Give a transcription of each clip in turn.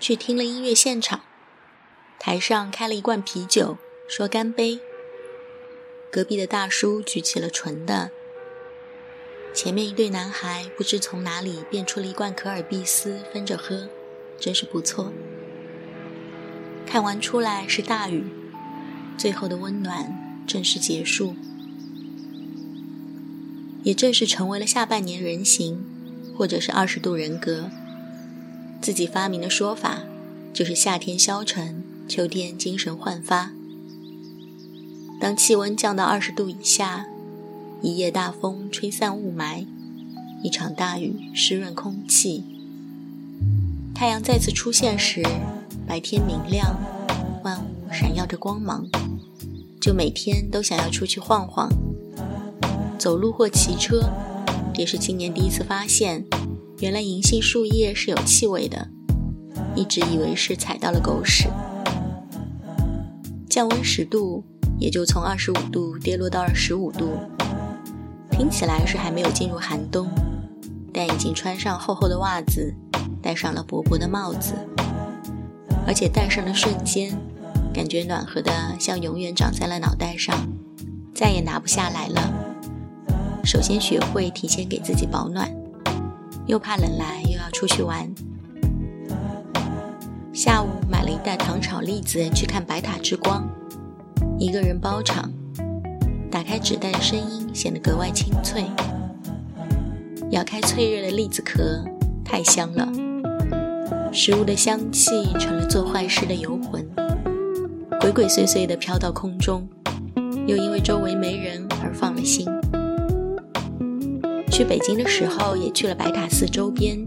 去听了音乐现场，台上开了一罐啤酒，说干杯。隔壁的大叔举起了纯的，前面一对男孩不知从哪里变出了一罐可尔必斯，分着喝，真是不错。看完出来是大雨，最后的温暖正式结束，也正是成为了下半年人形，或者是二十度人格。自己发明的说法，就是夏天消沉，秋天精神焕发。当气温降到二十度以下，一夜大风吹散雾霾，一场大雨湿润空气，太阳再次出现时，白天明亮，万物闪耀着光芒，就每天都想要出去晃晃，走路或骑车。也是今年第一次发现，原来银杏树叶是有气味的，一直以为是踩到了狗屎。降温十度。也就从二十五度跌落到了十五度，听起来是还没有进入寒冬，但已经穿上厚厚的袜子，戴上了薄薄的帽子，而且戴上的瞬间，感觉暖和的像永远长在了脑袋上，再也拿不下来了。首先学会提前给自己保暖，又怕冷来又要出去玩。下午买了一袋糖炒栗子去看白塔之光。一个人包场，打开纸袋的声音显得格外清脆。咬开脆热的栗子壳，太香了。食物的香气成了做坏事的游魂，鬼鬼祟祟地飘到空中，又因为周围没人而放了心。去北京的时候也去了白塔寺周边，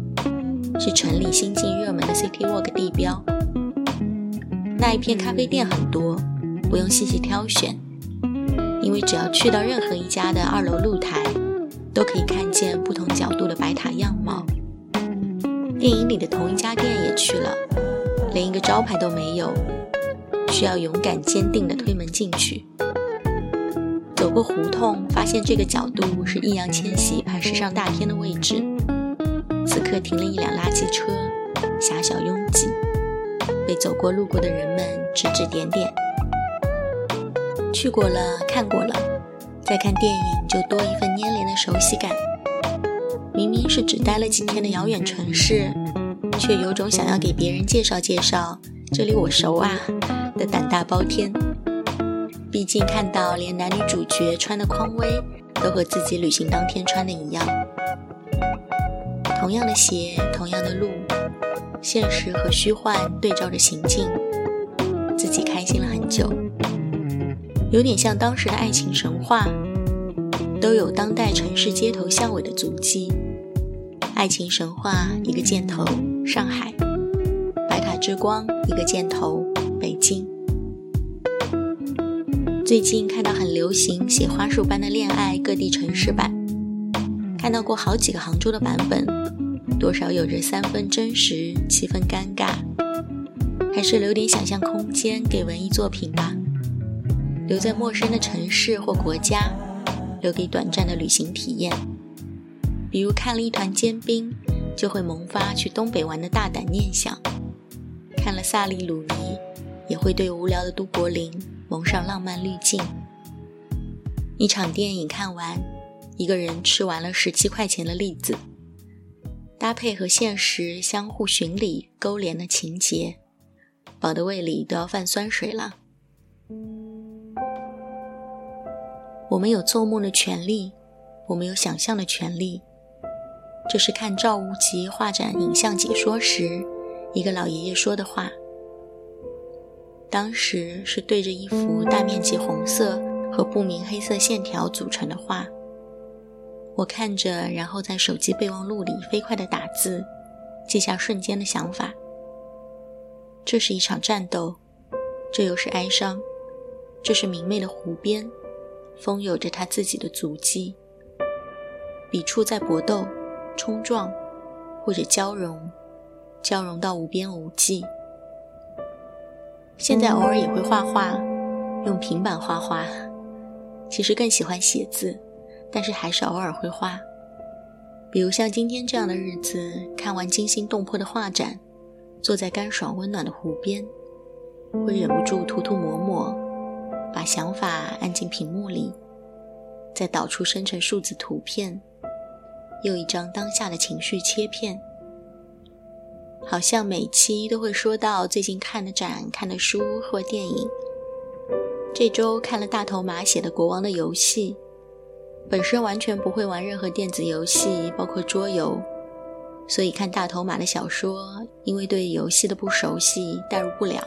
是城里新近热门的 City Walk 地标。那一片咖啡店很多。不用细细挑选，因为只要去到任何一家的二楼露台，都可以看见不同角度的白塔样貌。电影里的同一家店也去了，连一个招牌都没有，需要勇敢坚定地推门进去。走过胡同，发现这个角度是易烊千玺拍时尚大片的位置。此刻停了一辆垃圾车，狭小拥挤，被走过路过的人们指指点点。去过了，看过了，再看电影就多一份黏连的熟悉感。明明是只待了几天的遥远城市，却有种想要给别人介绍介绍这里我熟啊的胆大包天。毕竟看到连男女主角穿的匡威都和自己旅行当天穿的一样，同样的鞋，同样的路，现实和虚幻对照着行进，自己开心了很久。有点像当时的爱情神话，都有当代城市街头巷尾的足迹。爱情神话一个箭头，上海；白塔之光一个箭头，北京。最近看到很流行写花束般的恋爱各地城市版，看到过好几个杭州的版本，多少有着三分真实，七分尴尬。还是留点想象空间给文艺作品吧。留在陌生的城市或国家，留给短暂的旅行体验。比如看了一团坚冰，就会萌发去东北玩的大胆念想；看了萨利鲁尼，也会对无聊的都柏林蒙上浪漫滤镜。一场电影看完，一个人吃完了十七块钱的栗子，搭配和现实相互寻理勾连的情节，饱的胃里都要泛酸水了。我们有做梦的权利，我们有想象的权利。这是看赵无极画展影像解说时，一个老爷爷说的话。当时是对着一幅大面积红色和不明黑色线条组成的画。我看着，然后在手机备忘录里飞快地打字，记下瞬间的想法。这是一场战斗，这又是哀伤，这是明媚的湖边。风有着它自己的足迹，笔触在搏斗、冲撞，或者交融，交融到无边无际。现在偶尔也会画画，用平板画画。其实更喜欢写字，但是还是偶尔会画。比如像今天这样的日子，看完惊心动魄的画展，坐在干爽温暖的湖边，会忍不住涂涂抹抹，把想法按进屏幕里，再导出生成数字图片，又一张当下的情绪切片。好像每期都会说到最近看的展、看的书或电影。这周看了大头马写的《国王的游戏》，本身完全不会玩任何电子游戏，包括桌游，所以看大头马的小说，因为对游戏的不熟悉，代入不了，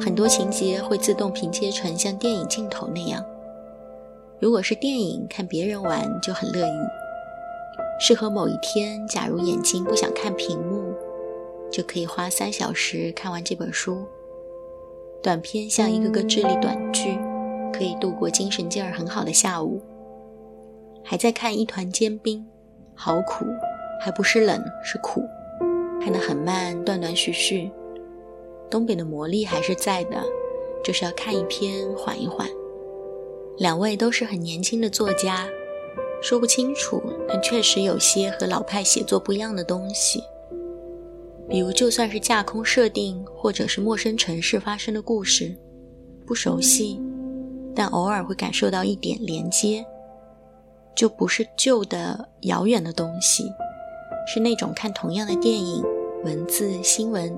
很多情节会自动拼接成像电影镜头那样。如果是电影，看别人玩就很乐意。适合某一天，假如眼睛不想看屏幕。就可以花三小时看完这本书。短篇像一个个智力短剧，可以度过精神劲儿很好的下午。还在看一团坚冰，好苦，还不是冷，是苦。看得很慢，断断续续。东北的魔力还是在的，就是要看一篇缓一缓。两位都是很年轻的作家，说不清楚，但确实有些和老派写作不一样的东西。比如，就算是架空设定，或者是陌生城市发生的故事，不熟悉，但偶尔会感受到一点连接，就不是旧的遥远的东西，是那种看同样的电影、文字、新闻，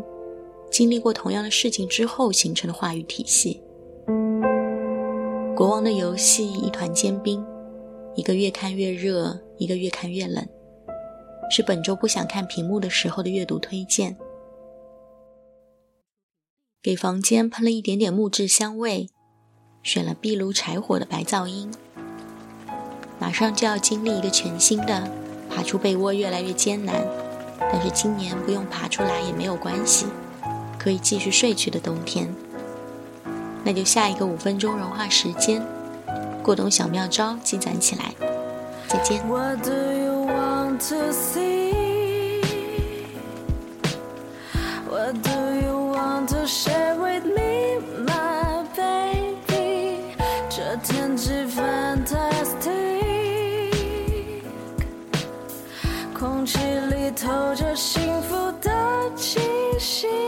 经历过同样的事情之后形成的话语体系。国王的游戏，一团坚冰，一个越看越热，一个越看越冷。是本周不想看屏幕的时候的阅读推荐。给房间喷了一点点木质香味，选了壁炉柴火的白噪音。马上就要经历一个全新的，爬出被窝越来越艰难，但是今年不用爬出来也没有关系，可以继续睡去的冬天。那就下一个五分钟融化时间，过冬小妙招积攒起来。再见。to see? What do you want to share with me, my baby? 这天气 fantastic，空气里透着幸福的气息。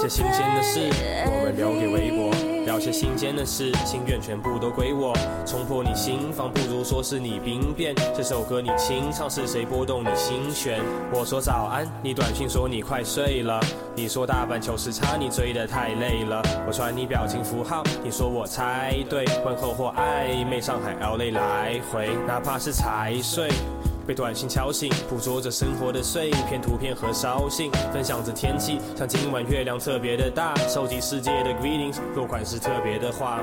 些新鲜的事，我们留给微博；聊些新鲜的事，心愿全部都归我。冲破你心房，不如说是你兵变。这首歌你清唱，是谁拨动你心弦？我说早安，你短信说你快睡了。你说大半球时差，你追得太累了。我传你表情符号，你说我猜对。问候或暧昧，上海 LA 来回，哪怕是才睡。被短信敲醒，捕捉着生活的碎片图片和烧信，分享着天气，像今晚月亮特别的大，收集世界的 greetings，落款是特别的话。